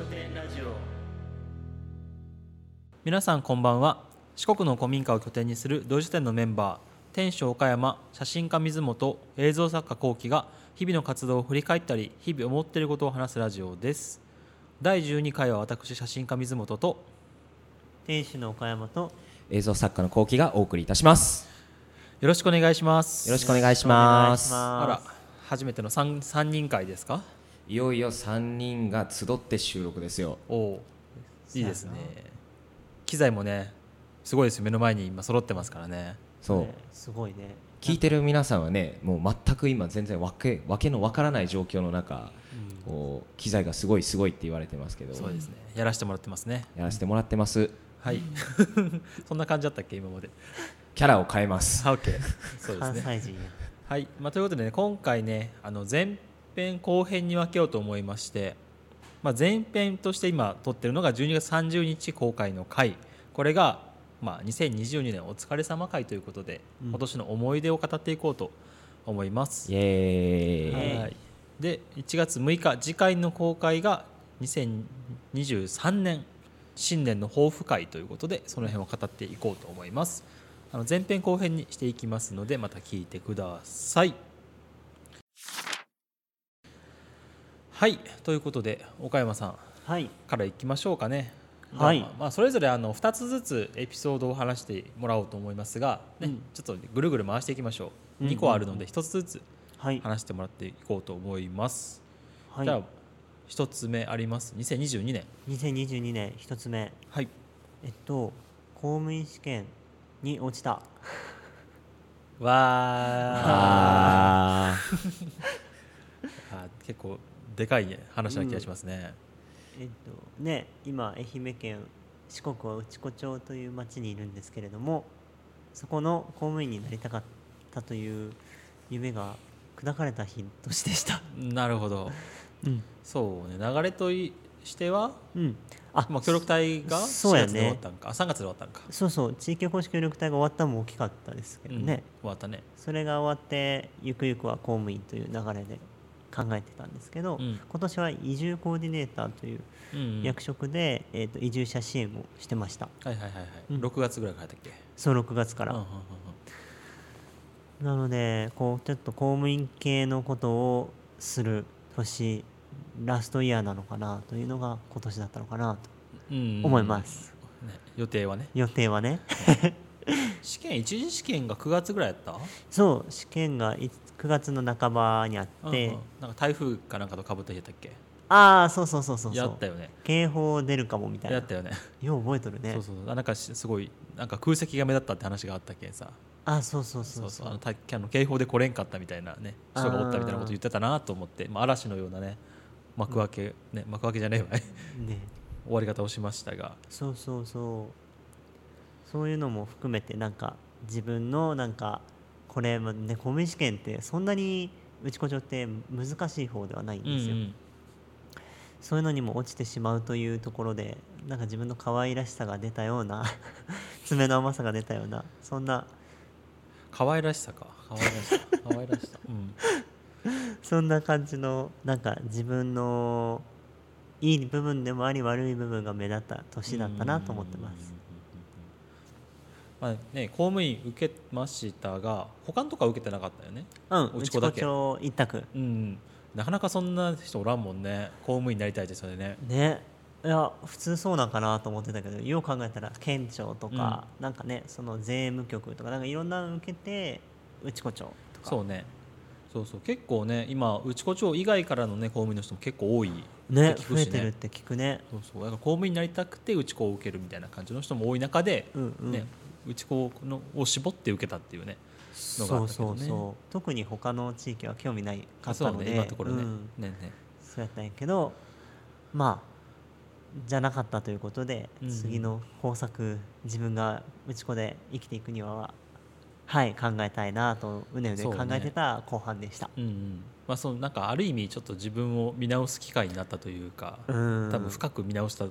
書店ラジオ。皆さんこんばんは。四国の古民家を拠点にする同時店のメンバー店主岡山写真家水本映像作家幸喜が日々の活動を振り返ったり日々思っていることを話すラジオです。第12回は私写真家水本と店主の岡山と映像作家の幸喜がお送りいたします。よろしくお願いします。よろしくお願いします。あら初めての 3, 三人会ですか？いよいよ3人が集って収録ですよ。おおいいですね。機材もねすごいですよ。目の前に今揃ってますからね。そう、ねすごいね。聞いてる皆さんはねもう全く今全然わけわけのわからない状況の中、こう機材がすごいすごいって言われてますけど。そうですね。やらせてもらってますね。やらせてもらってます。はい。そんな感じだったっけ？今まで。キャラを変えます。あ OK そうです関ね西人や。はい、まあ、ということでね今回ねあの前編後編に分けようと思いまして、まあ、前編として今撮ってるのが12月30日公開の回。これが、まあ、2022年お疲れ様回ということで、うん。今年の思い出を語っていこうと思います。イ。エはい、で1月6日次回の公開が2023年新年の抱負会ということでその辺を語っていこうと思います。あの前編後編にしていきますのでまた聞いてくださいはいということで岡山さん。はい。からいきましょうかね。はい。まあまあ、それぞれあの2つずつエピソードを話してもらおうと思いますが、ねうん。ちょっとぐるぐる回していきましょう、うん2個あるので1つずつはい。話してもらっていこうと思います、はい。じゃあ一つ目あります。2022年。2022年一つ目。はい。えっと公務員試験に落ちた。わー。あ あ結構でかい話な気がしますね、えっとね今愛媛県四国は内子町という町にいるんですけれどもそこの公務員になりたかったという夢が砕かれた日としてした。なるほど。うん、そうね。流れといしてはうん、あまあ、協力隊が4そうやね。月で終わったんか、あ3月で終わったんか、そうそう地域おこし協力隊が終わったのも大きかったですけどね、うん終わったねそれが終わってゆくゆくは公務員という流れで考えてたんですけど、うん。今年は移住コーディネーターといううんうん。役職で、えー、と移住者支援をしてました。はいはいはいはい、うん。6月ぐらいからやっけ？そう6月から、うんうんうんなのでこうちょっと公務員系のことをする年ラストイヤーなのかなというのが今年だったのかなとうんうん。思います、ね、予定はね。予定はね。試験一次試験が9月ぐらいやった？そう試験がい9月の半ばにあって、うんうん。なんか台風かなんかとかぶった日やったっけ？ああそうそうそうそうそう。やったよね。警報出るかもみたいな。やったよね。よう覚えとるね。そうそうそう。あなんかしすごいなんか空席が目立ったって話があったけんさ。あそうそうそそう。うそそう。うあのたあの警報で来れんかったみたいなね人がおったみたいなこと言ってたなと思って、まあ、嵐のようなね幕開け、ね幕開けじゃねえわい。ね。終わり方をしましたが。そうそうそう。そういうのも含めてなんか自分のなんかこれもね公務員試験ってそんなに内子町って難しい方ではないんですよ、うん。そういうのにも落ちてしまうというところでなんか自分の可愛らしさが出たような 爪の甘さが出たようなそんな。可愛らしさか。可愛らしさ。可愛らしさ、うん、そんな感じのなんか自分のいい部分でもあり悪い部分が目立った年だったなと思ってます。まあね、公務員受けましたが他のとこは受けてなかったよね、うん、内子だけ。一択。うん、なかなかそんな人おらんもんね。公務員になりたいってそれね。ね。いや普通そうなんかなと思ってたけどよう考えたら県庁とか、なんかねその税務局とかなんかいろんなの受けて内子町とか。そうね。そうそう。結構ね今内子町以外からのね公務員の人も結構多い。ねって聞くし増えてるって聞くね。そうそう。だから公務員になりたくて内子を受けるみたいな感じの人も多い中で、うんうん、ね、内子のを絞って受けたっていうねのがあそうったけどね。そうそう特に他の地域は興味ないかったので。今のところね,、うん。ねね。そうやったんやけどまあじゃなかったということで、うん。次の方策自分が内子で生きていくにははい考えたいなとうねうね考えてた後半でした。うんうん。まあ、そのなんかある意味ちょっと自分を見直す機会になったというか、うん。多分深く見直した、ね、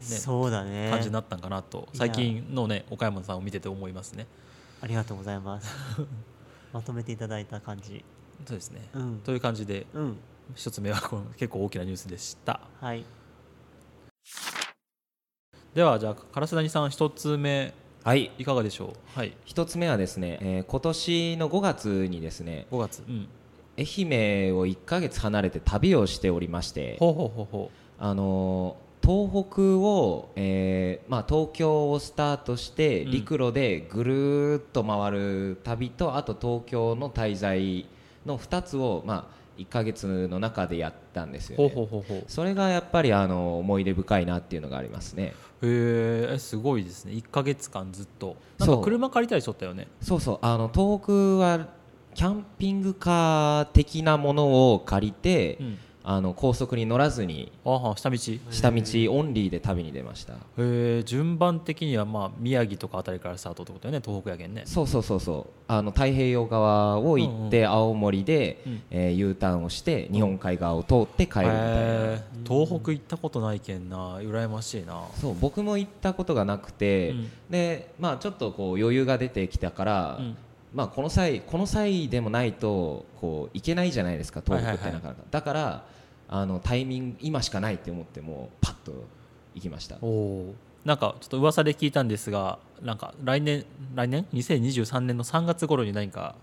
そうだね。感じになったんかなと。最近のね岡山さんを見てて思いますね。ありがとうございます。まとめていただいた感じ。そうですね、うん。という感じでうん。一つ目はこの結構大きなニュースでした。はい。ではじゃあ烏谷さん一つ目はい。いかがでしょう？はい。一つ目はですね、えー今年の5月にですね5月うん。愛媛を1ヶ月離れて旅をしておりましてほうほうほうほあのー東北を、えーまあ、東京をスタートしてうん。陸路でぐるーっと回る旅と、あと東京の滞在の2つを、まあ、1ヶ月の中でやったんですよ、ね、ほうほうほうそれがやっぱりあの思い出深いなっていうのがありますね。へえすごいですね。1か月間ずっと。なんかそう。車借りたりしとったよね。そうそう。あの東北はキャンピングカー的なものを借りて、うんあの高速に乗らずに下道？へ下道オンリーで旅に出ました。え順番的にはまあ宮城とかあたりからスタートってことよね東北やけんね。そうそうそうそう。あの太平洋側を行って青森で、うん。えー U ターンをして日本海側を通って帰るみたいな、東北行ったことないけんな。羨ましいな。そう僕も行ったことがなくて、うん。でまあちょっとこう余裕が出てきたから、うん。まあこの際この際でもないとこう行けないじゃないですか東北ってはいはいはい。なかなか、だからあのタイミング今しかないって思ってもうパッと行きました。なんかちょっと噂で聞いたんですがなんか来年来年？2023年の3月頃に何か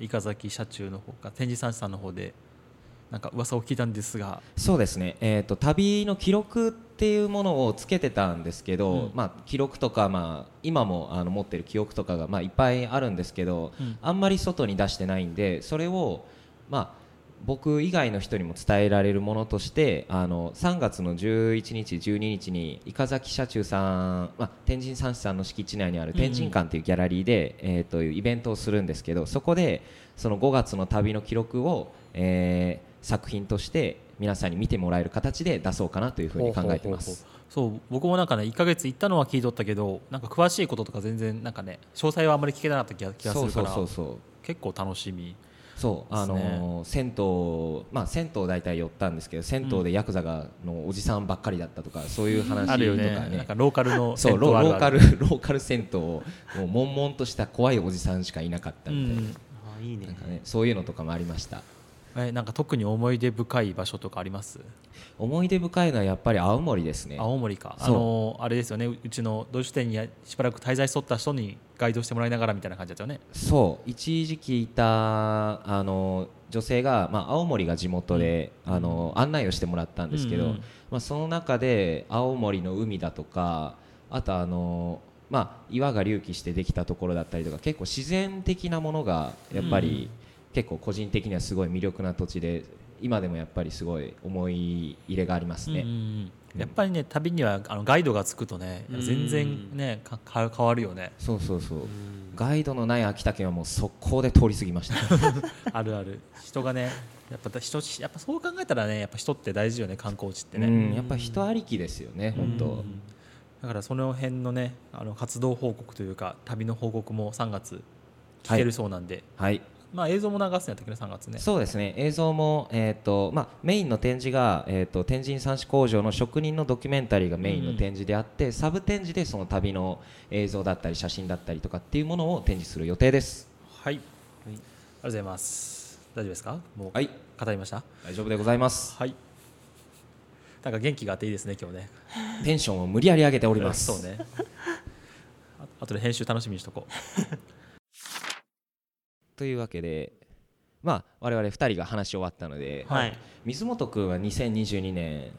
伊香崎社中の方か天神三さんの方でなんか噂を聞いたんですが。そうですね、えー、と旅の記録っていうものをつけてたんですけど、うん。まあ、記録とか、まあ、今もあの持ってる記憶とかが、まあ、いっぱいあるんですけど、うん。あんまり外に出してないんでそれを、まあ、僕以外の人にも伝えられるものとしてあの3月の11日、12日に伊香崎社中さん、まあ、天神三師さんの敷地内にある天神館というギャラリーで、えー、というイベントをするんですけどそこでその5月の旅の記録を、えー作品として皆さんに見てもらえる形で出そうかなというふうに考えてます。そう僕もなんかね1か月行ったのは聞いとったけどなんか詳しいこととか全然なんかね詳細はあんまり聞けなかった気がすそうそうるからそうそう。結構楽しみそうあのー銭湯まあ銭湯大体寄ったんですけど銭湯でヤクザがのおじさんばっかりだったとかそういう話とかね。ね。なんかローカルのそうロローカルローカル銭湯をもう悶々とした怖いおじさんしかいなかったうみたいな,、ん。あいいね。なんかねそういうのとかもありましたえなんか特に思い出深い場所とかあります？思い出深いのはやっぱり青森ですね。青森か。あのあれですよね。ううちの土井書店にしばらく滞在しとった人にガイドしてもらいながらみたいな感じだったよね。そう。一時期いたあの女性が、まあ、青森が地元で、あの案内をしてもらったんですけど、うんうん。まあ、その中で青森の海だとかあとあの、まあ、岩が隆起してできたところだったりとか結構自然的なものがやっぱり、結構個人的にはすごい魅力な土地で今でもやっぱりすごい思い入れがありますね。うんうんうん。やっぱりね旅にはあのガイドがつくとねうん。全然ねかか変わるよね。そうそうそう。うん。ガイドのない秋田県はもう速攻で通り過ぎました。あるある。人がねやっぱ人やっぱそう考えたらねやっぱ人って大事よね観光地ってね、うん。やっぱ人ありきですよね本当、うんだからその辺のねあの活動報告というか旅の報告も3月聞けるそうなんで、はいまあ映像も流すんやったっけね3月ね。そうですね。映像も、えーとまあ、メインの展示が、えー、と天神三種工場の職人のドキュメンタリーがメインの展示であって、サブ展示でその旅の映像だったり写真だったりとかっていうものを展示する予定です。はい、ありがとうございます。大丈夫ですか？もうはい。語りました？大丈夫でございます。はい。なんか元気があっていいですね今日ね。テンションを無理やり上げております。そうね。ああとで編集楽しみにしとこうというわけでまあ我々2人が話し終わったので、はい。水本君は2022年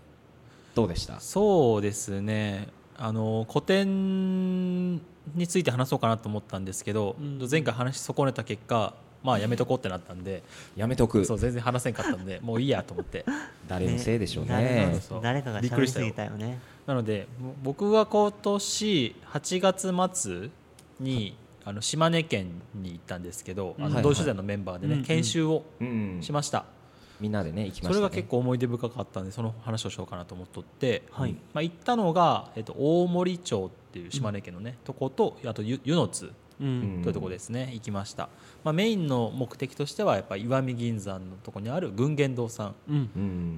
どうでした？そうですね。あの古典について話そうかなと思ったんですけど、うん。前回話し損ねた結果まあやめとこうってなったんで、やめとく。そう全然話せんかったんで もういいやと思って。誰のせいでしょうね。誰かが喋りすびっくりしたよ。ぎたよね。なのでぼ僕は今年8月末にあの島根県に行ったんですけど、あの同取材のメンバーでね、研修をうんしました、みんなでね行きました、ね、それが結構思い出深かったんでその話をしようかなと思っとって、はい。まあ、行ったのが、えっと、大森町っていう島根県のね、とことあと湯湯の津うん。というところですね、行きました、まあ、メインの目的としてはやっぱり石見銀山のところにある群言堂さん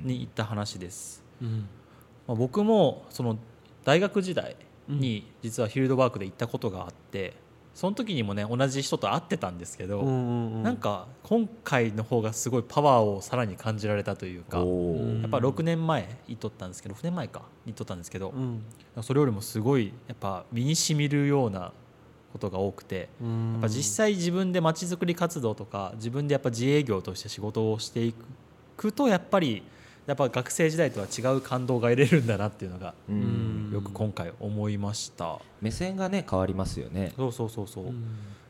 に行った話です、うん。まあ、僕もその大学時代に実はフィールドワークで行ったことがあってその時にもね同じ人と会ってたんですけど、うんうんうん。なんか今回の方がすごいパワーをさらに感じられたというかやっぱ6年前に撮ったんですけど6年前かに撮ったんですけど、うん。それよりもすごいやっぱ身にしみるようなことが多くてうん。やっぱ実際自分でまちづくり活動とか自分でやっぱ自営業として仕事をしていくとやっぱりやっぱ学生時代とは違う感動が得れるんだなっていうのがよく今回思いました。目線がね変わりますよね。そうそうそうそう、うん。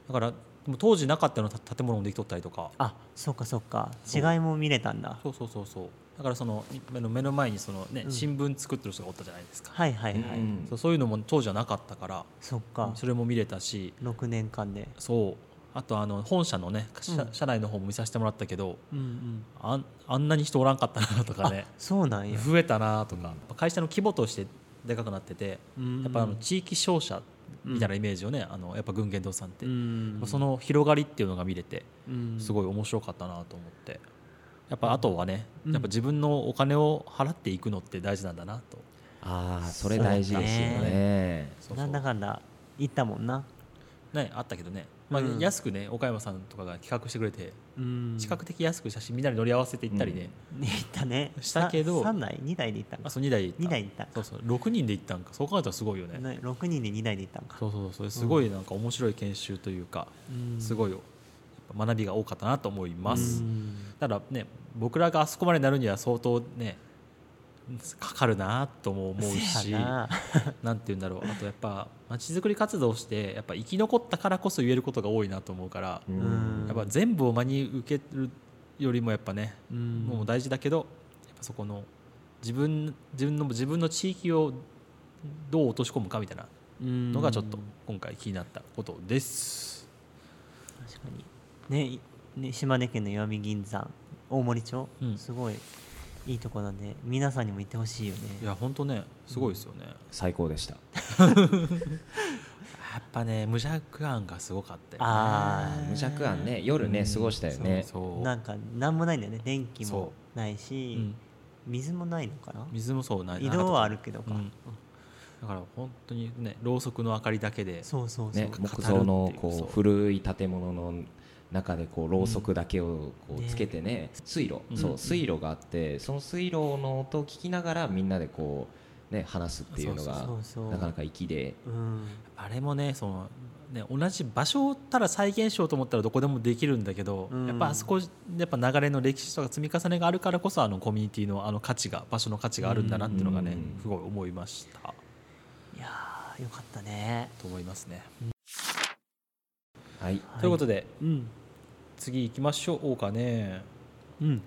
だから当時なかったようなた建物もできとったりとか。あそっかそっか。違いも見れたんだ。そうそうそうそう。だからその目の目の前にその、ねうん。新聞作ってる人がおったじゃないですか、はいはいはい、うんそうそういうのも当時はなかったから。そっか。それも見れたし。6年間で。そうあとあの本社のね社,、うん。社内の方も見させてもらったけどうんうん。あんあんなに人おらんかったなとかね。あそうなんや。増えたなとか、会社の規模としてでかくなってて、うんやっぱあの地域商社みたいなイメージをね、あのやっぱ群言堂さんって、うん。その広がりっていうのが見れてうん。すごい面白かったなと思って。やっぱあとはね、うん。やっぱ自分のお金を払っていくのって大事なんだなと、ああそれ大事ですよね。そうそう。なんだかんだ行ったもんな。ね、あったけどね、まあうん。安くね岡山さんとかが企画してくれて、うん。比較的安く写真みんなで乗り合わせて行ったりね、ね行ったね。したけど3台2台で行ったんかあそう2台で行った。2台で行ったそうそう。6人で行ったんか。そう考えたらすごいよね。ね6人で2台で行ったんか。そうそうそう。すごいなんか面白い研修というか、すごい学びが多かったなと思います、うん。ただね僕らがあそこまでなるには相当ねかかるなとも思うしな。なんて言うんだろう。あとやっぱまちづくり活動をしてやっぱ生き残ったからこそ言えることが多いなと思うから、やっぱ全部を真に受けるよりもやっぱね、うん。もう大事だけどやっぱそこの自分自分の自分の地域をどう落とし込むかみたいなのがちょっと今回気になったことです。確かに。ねいね島根県の石見銀山大森町、うん。すごいいいとこなんで皆さんにも行ってほしいよね。いや本当ねすごいですよね。最高でした。やっぱね無弱案がすごかったよね。あー。無弱案ね。夜ねうん。過ごしたよね。そうそう。なんか何もないんだよね。電気そもないし、うん。水もないのかな？水もそうない。移動はあるけどか、う。ん。だから本当にねろうそくの明かりだけでそうそうそう、ね木造のこう古い建物の中でこうろうそくだけをこうねつけてね水路。うん。そう水路があってその水路の音を聞きながらみんなでこうね話すっていうのがなかなか粋で。うん。あれもねそのね同じ場所をたら再現しようと思ったらどこでもできるんだけど、うん。やっぱあそこやっぱ流れの歴史とか積み重ねがあるからこそあのコミュニティのあの価値が場所の価値があるんだなっていうのがね、うん。すごい思いました。いやーよかったね。と思いますね。はい。はい。ということでうん次行きましょうかね。うん。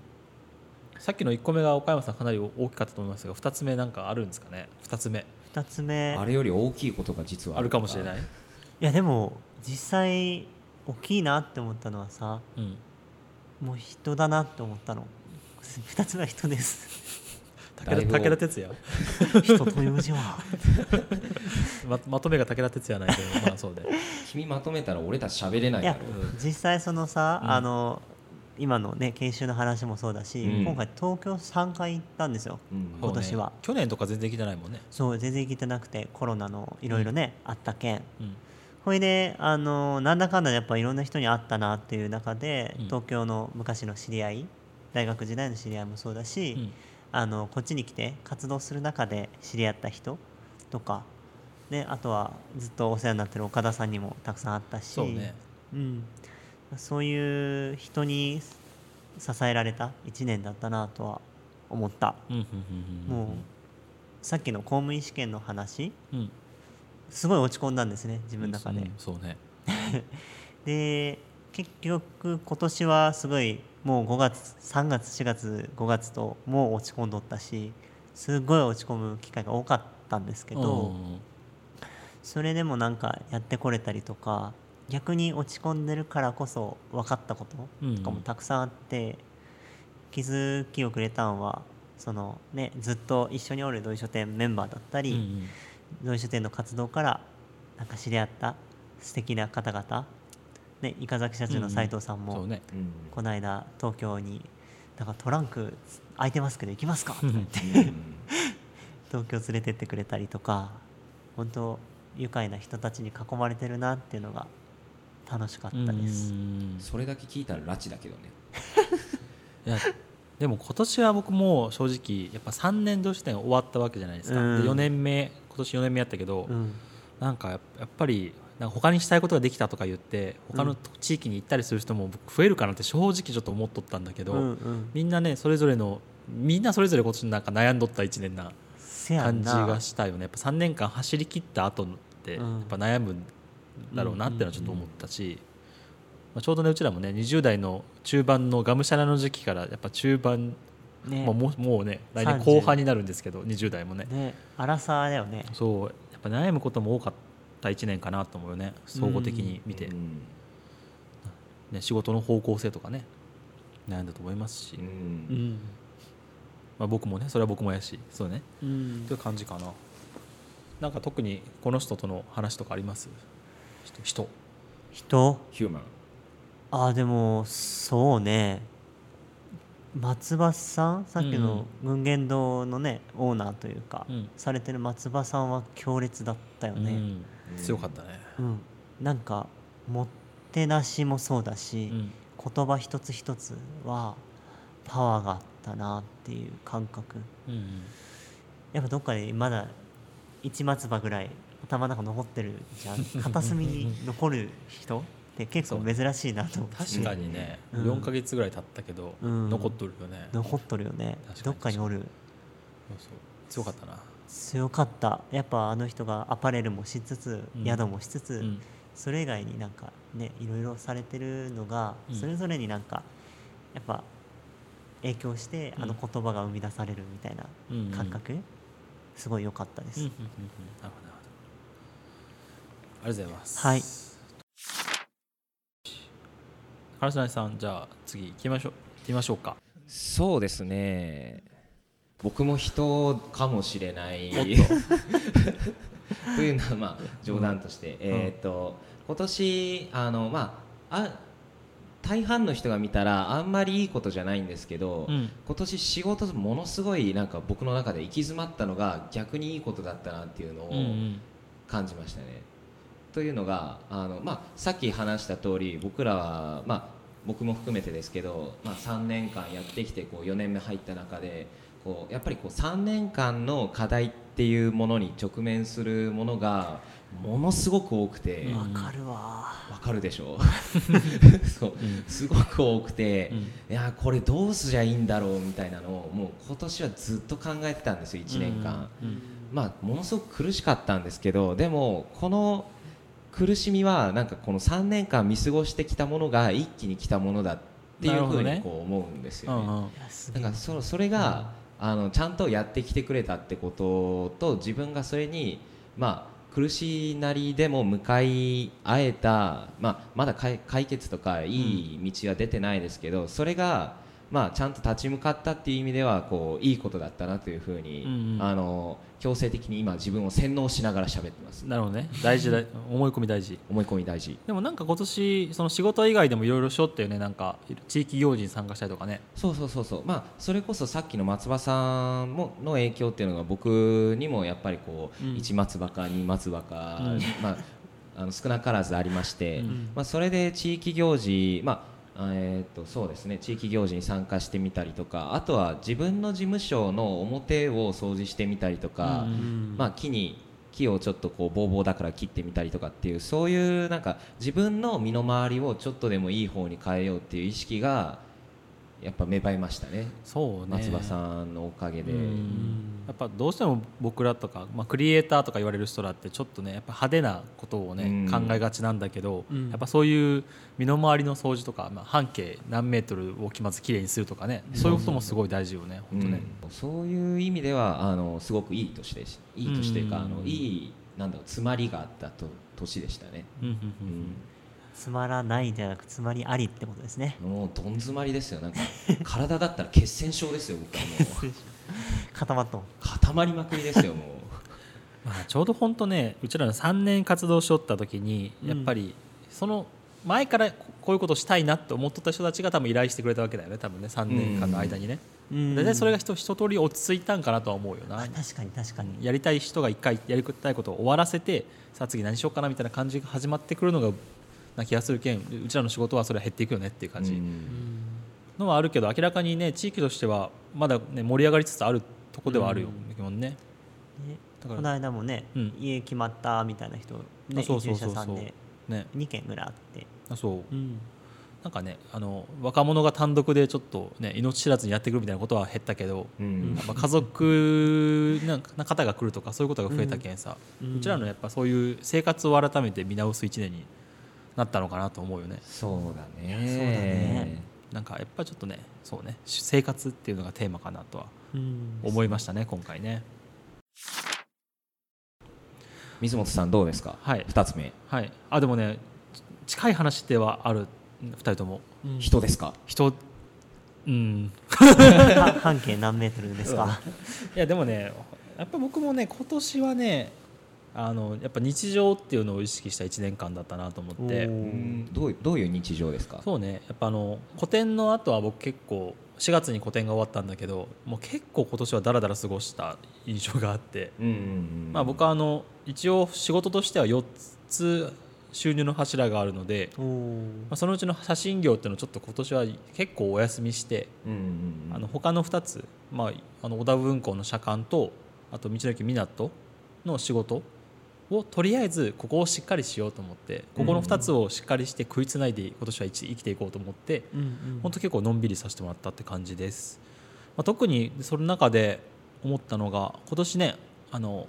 さっきの1個目が岡山さんかなり大きかったと思いますが2つ目なんかあるんですかね？2つ目。2つ目。あれより大きいことが実はあるかもしれない？い、いやでも実際大きいなって思ったのはさうん、もう人だなって思ったの。2つ目は人です武田武田鉄矢？人という字は。ままとめが武田鉄矢ないけどまあそうで 君まとめたら俺たち喋れないだろ。実際そのさ、うん。あの今のね研修の話もそうだし、うん。今回東京3回行ったんですようん。今年は。ね。去年とか全然来てないもんね、そう全然行けてなくてコロナのいろいろね、あったけんうん。ほいであのなんだかんだやっぱいろんな人に会ったなっていう中で、うん。東京の昔の知り合い大学時代の知り合いもそうだし、うんあのこっちに来て活動する中で知り合った人とか、ね、あとはずっとお世話になってる岡田さんにもたくさん会ったしそうね。うん、そういう人に支えられた1年だったなとは思った。もうさっきの公務員試験の話うん。すごい落ち込んだんですね自分の中で、うんそうね。で結局今年はすごいもう5月3月4月5月ともう落ち込んどったしすごい落ち込む機会が多かったんですけど、うん。それでもなんかやってこれたりとか逆に落ち込んでるからこそ分かったこととかもたくさんあって、気づきをくれたんはその、ね、ずっと一緒におる同意書店メンバーだったり、同意書店の活動からなんか知り合った素敵な方々、ね、伊香崎社長の斉藤さんも、そうね。うんこの間東京に「だからトランク空いてますけど行きますか?」って。うん。東京連れてってくれたりとか本当愉快な人たちに囲まれてるなっていうのが楽しかっうんたです。それだけ聞いたら拉致だけどね。いやでも今年は僕も正直やっぱ3年同士点終わったわけじゃないですか、うん。で4年目今年4年目やったけど、うん。なんかやっぱりなんか他にしたいことができたとか言って他の地域に行ったりする人も僕増えるかなって正直ちょっと思っとったんだけど、うんうん。みんなねそれぞれのみんなそれぞれ今年なんか悩んどった1年な感じがしたよね。やっぱ3年間走り切った後ってやうん。っぱ悩むんだろうなってのはちょっと思ったし、まあ、ちょうどねうちらもね20代の中盤のがむしゃらの時期からやっぱ中盤、ね。まあ、もうもうね来年30後半になるんですけど20代もね。ね。荒さだよね。そう。やっぱ悩むことも多かった1年かなと思うよね。総合的に見て、うん。ね、仕事の方向性とかね悩んだと思いますし、うん。うん。まあ、僕もねそれは僕もやし。そうね。うん。という感じかな。なんか特にこの人との話とかあります？人。人。人？ヒューマン。あーでもそうね。松葉さん？さっきの群言堂のねオーナーというか、うん。されてる松葉さんは強烈だったよね、うん強かったね、うん。なんかもてなしもそうだし、うん。言葉一つ一つはパワーがあったなっていう感覚。うんやっぱどっかでまだ一松葉ぐらい頭の中残ってるじゃん。片隅に残る人って結構珍しいなと思って確かにね、うん。4か月ぐらい経ったけど、うん。残っとるよね。残っとるよね。どっかにおる。強かったな、強かった。やっぱあの人がアパレルもしつつ、うん。宿もしつつ、うん。それ以外になんかねいろいろされてるのが、うん。それぞれになんかやっぱ影響してうん。あの言葉が生み出されるみたいなうん感覚、すごい良かったです、うんうんうんうん。なるほどありがとうございます。はい。原島さんじゃあ次行きましょう行ってみましょうか。そうですね僕も人かもしれない。と。いうのはまあ冗談として、えっ、と今年あのまああ大半の人が見たらあんまりいいことじゃないんですけど、うん。今年仕事ものすごいなんか僕の中で行き詰まったのが逆にいいことだったなっていうのをうんうん。感じましたね。というのがあの、まあ、さっき話した通り僕らは、まあ、僕も含めてですけど、まあ、3年間やってきてこう4年目入った中でこうやっぱりこう3年間の課題っていうものに直面するものがものすごく多くてうんわかるわ。わかるでしょ？そう。うん。すごく多くて、うん。いやこれどうすりゃいいんだろうみたいなのをもう今年はずっと考えてたんですよ1年間。うんまあ、ものすごく苦しかったんですけどでもこの苦しみはなんかこの3年間見過ごしてきたものが一気に来たものだっていうふうにこう思うんですよね。うんうん。いやすげえだからそそれが、あのちゃんとやってきてくれたってことと自分がそれに、まあ、苦しいなりでも向かい合えた、まあ、まだ解解決とかいい道は出てないですけど、それが、まあ、ちゃんと立ち向かったっていう意味ではこういいことだったなというふうに、うんうん。あの強制的に今自分を洗脳しながら喋ってます。なるほどね。大事だ。思い込み大事。思い込み大事。でもなんか今年その仕事以外でもいろいろしよったよねなんか地域行事に参加したりとかね。そうそうそうそう。まあそれこそさっきの松葉さんもの影響っていうのが僕にもやっぱりこう、うん。一松葉か二松葉か、うん。まああの少なからずありまして、うん。まあそれで地域行事まあえーっとそうですね。地域行事に参加してみたりとかあとは自分の事務所の表を掃除してみたりとか、まあ、木に木をちょっとこうボーボーだから切ってみたりとかっていうそういうなんか自分の身の回りをちょっとでもいい方に変えようっていう意識がやっぱ芽生えましたね。そうね。松葉さんのおかげで、うん。やっぱどうしても僕らとか、まあ、クリエイターとか言われる人らってちょっとねやっぱ派手なことをね、うん。考えがちなんだけど、うん。やっぱそういう身の回りの掃除とか、まあ、半径何メートルをまずきれいにするとかね、そういうこともすごい大事よね本当ね、うんそういう意味ではあのすごくいい年でしいい年というか、うん。あのいいなんだろう詰まりがあったと年でしたね、うんうんううん。んつまらないじゃなくつまりありってことですね。もうどん詰まりですよ。なんか体だったら血栓症ですよ僕はもう。固まっとん。固まりまくりですよもう。まあ、ちょうど本当ねうちらの3年活動しよった時にうんやっぱりその前からここういうことしたいなって思ってた人たちが多分依頼してくれたわけだよね多分ね3年間の間にね、うん。大体それが一一通り落ち着いたんかなとは思うよなあ確かに確かに。やりたい人が一回やりたいことを終わらせてさあ次何しようかなみたいな感じが始まってくるのがな気がするけんうちらの仕事はそれは減っていくよねっていう感じ。うん。のはあるけど明らかにね地域としてはまだ、ね、盛り上がりつつあるとこではあるよ、基本ね。この間もね、うん。家決まったみたいな人、あね、移住者さんでね。2軒ぐらいあって、あそう。うん。なんかねあの若者が単独でちょっとね命知らずにやってくるみたいなことは減ったけど、うん。やっぱ家族な方が来るとかそういうことが増えたけんさ、ううん。ちらのやっぱそういう生活を改めて見直す1年になったのかなと思うよね。そうだね。そうだね。なんかやっぱちょっとねそうね。生活っていうのがテーマかなとはうん。思いましたね今回ね。水本さんどうですか、はい。二つ目。はい。あでもね近い話ではある。2人とも。うん。人ですか？人うん。は半径何メートルですか、いやでもねやっぱ僕もね今年はねあのやっぱ日常っていうのを意識した1年間だったなと思って。どういどういう日常ですか？そうね。やっぱあの個展の後は僕結構4月に個展が終わったんだけどもう結構今年はだらだら過ごした印象があって、うんうんうんまあ、僕はあの一応仕事としては4つ収入の柱があるので、まあ、そのうちの写真業っていうのをちょっと今年は結構お休みしてうんうんうん。あの他の2つ、まあ、あの小田文庫の社館とあと道の駅港の仕事をとりあえずここをしっかりしようと思ってここの2つをしっかりして食いつないで今年は一生きていこうと思ってうんうん。本当結構のんびりさせてもらったって感じです、まあ、特にその中で思ったのが今年ねあの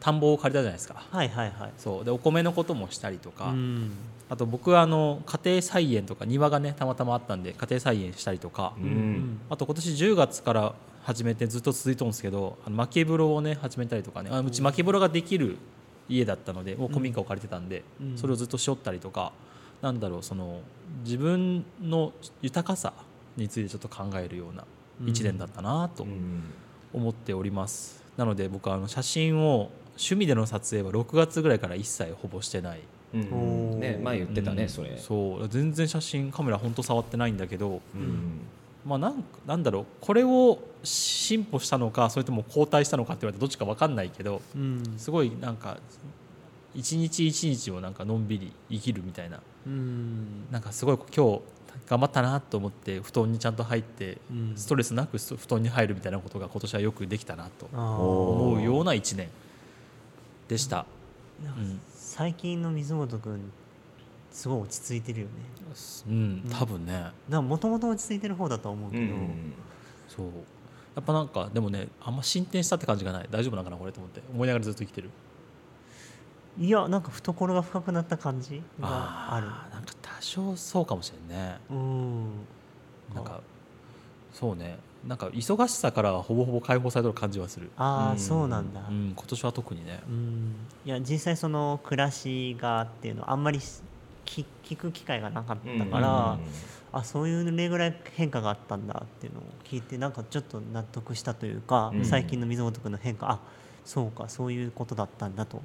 田んぼを借りたじゃないですか。はいはいはい。そう。でお米のこともしたりとか、うん。あと僕はあの家庭菜園とか庭がねたまたまあったんで家庭菜園したりとか、うん。あと今年10月から始めてずっと続いてるんですけどあの薪風呂をね始めたりとかねあうち薪風呂ができる家だったのでもう古民家を借りてたんで、うん。それをずっとしょったりとかなんだろうその自分の豊かさについてちょっと考えるような1年だったなとうん。思っております、なので僕はあの写真を趣味での撮影は6月ぐらいから一切ほぼしてない。うん。ね前言ってたね、うん。それそう。全然写真カメラ本当触ってないんだけどうんまあ、なんなんだろう。これを進歩したのかそれとも後退したのかって言われてどっちか分かんないけどうん。すごいなんか一日一日をなんかのんびり生きるみたいな。うん。なんかすごい今日頑張ったなと思って布団にちゃんと入ってうん。ストレスなく布団に入るみたいなことが今年はよくできたなと思うような1年でした。最近の水本君すごい落ち着いてるよね。うん、多分ね、もともと落ち着いてる方だとは思うけど、そう。やっぱなんかでもねあんま進展したって感じがない。大丈夫なのかなこれと思って。思いながらずっと生きてる。いやなんか懐が深くなった感じがある。ーなんか多少そうかもしれんね。うん。なんかそうね。なんか忙しさからはほぼほぼ解放されてる感じはする、ああ、うん。そうなんだ。うん、今年は特にね。うん。いや実際その暮らしがっていうのあんまり聞聞く機会がなかったから、あそういうねぐらい変化があったんだっていうのを聞いてなんかちょっと納得したというか、うん。最近の水本君の変化あそうかそういうことだったんだと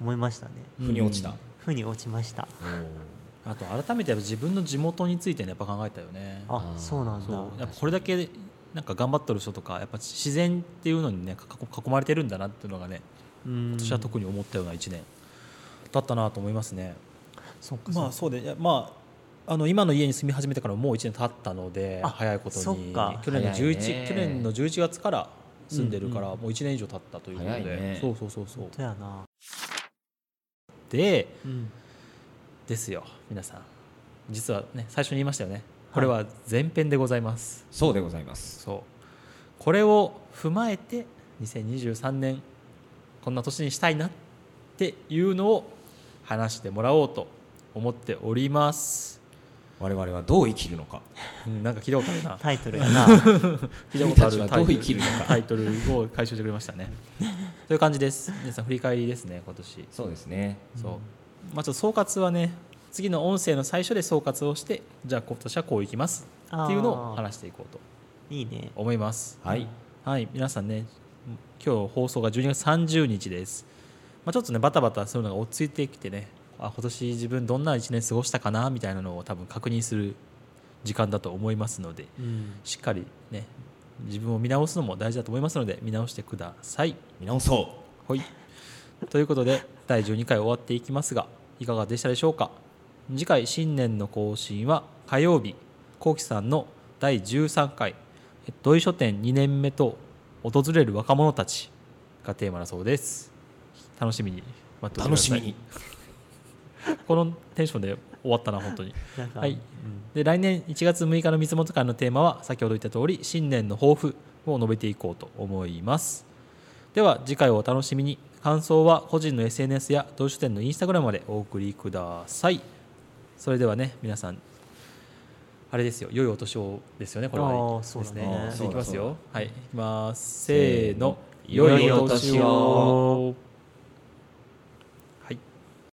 思いましたね。腑に落ちた、うん。ふうに落ちました。あと改めてやっぱ自分の地元についてねやっぱ考えたよね。あそうなんだ。やっぱこれだけなんか頑張ってる人とかやっぱ自然っていうのにね囲囲まれてるんだなっていうのがねうん。私は特に思ったような1年だったなと思いますね。そっかまあそうでいやまああの今の家に住み始めてからもう1年経ったのであ早いことそっにか。去年の早い 11, ね。去年の11月から住んでるから、うんもう1年以上経ったということで、早いね。そうそうそうそう。そうやな。でうん。ですよ皆さん。実はね最初に言いましたよね。これは前編でございます、そうでございます。そう。これを踏まえて2023年こんな年にしたいなっていうのを話してもらおうと思っております、我々はどう生きるのか。うん、なんか聞いたことあるな。タイトルやな。聞いたことあるタイトルどう生きるのか。タイトルを回収してくれましたね。という感じです。皆さん振り返りですね今年。そうですね。そう、まあちょっと総括はね次の音声の最初で総括をしてじゃあ今年はこういきます。っていうのを話していこうといいね。思います。はい。はい。皆さんね今日放送が12月30日です、まあ、ちょっとねバタバタするのが落ち着いてきてねあ今年自分どんな1年過ごしたかなみたいなのを多分確認する時間だと思いますのでうん。しっかりね自分を見直すのも大事だと思いますので見直してください。見直そう。はい、ということで第12回終わっていきますがいかがでしたでしょうか？次回新年の更新は火曜日こうきさんの第13回土井書店2年目と訪れる若者たちがテーマだそうです。楽しみに待っておいてください。楽しみにこのテンションで終わったな本当に。はい。うん。で来年1月6日の水元会のテーマは先ほど言った通り新年の抱負を述べていこうと思います。では次回をお楽しみに。感想は個人の SNS や同書店のインスタグラムまでお送りください。それではね皆さんあれですよ。良いお年をですよねこれは。そうですそうだいきますよ。はいいきます。せーの。良いお年を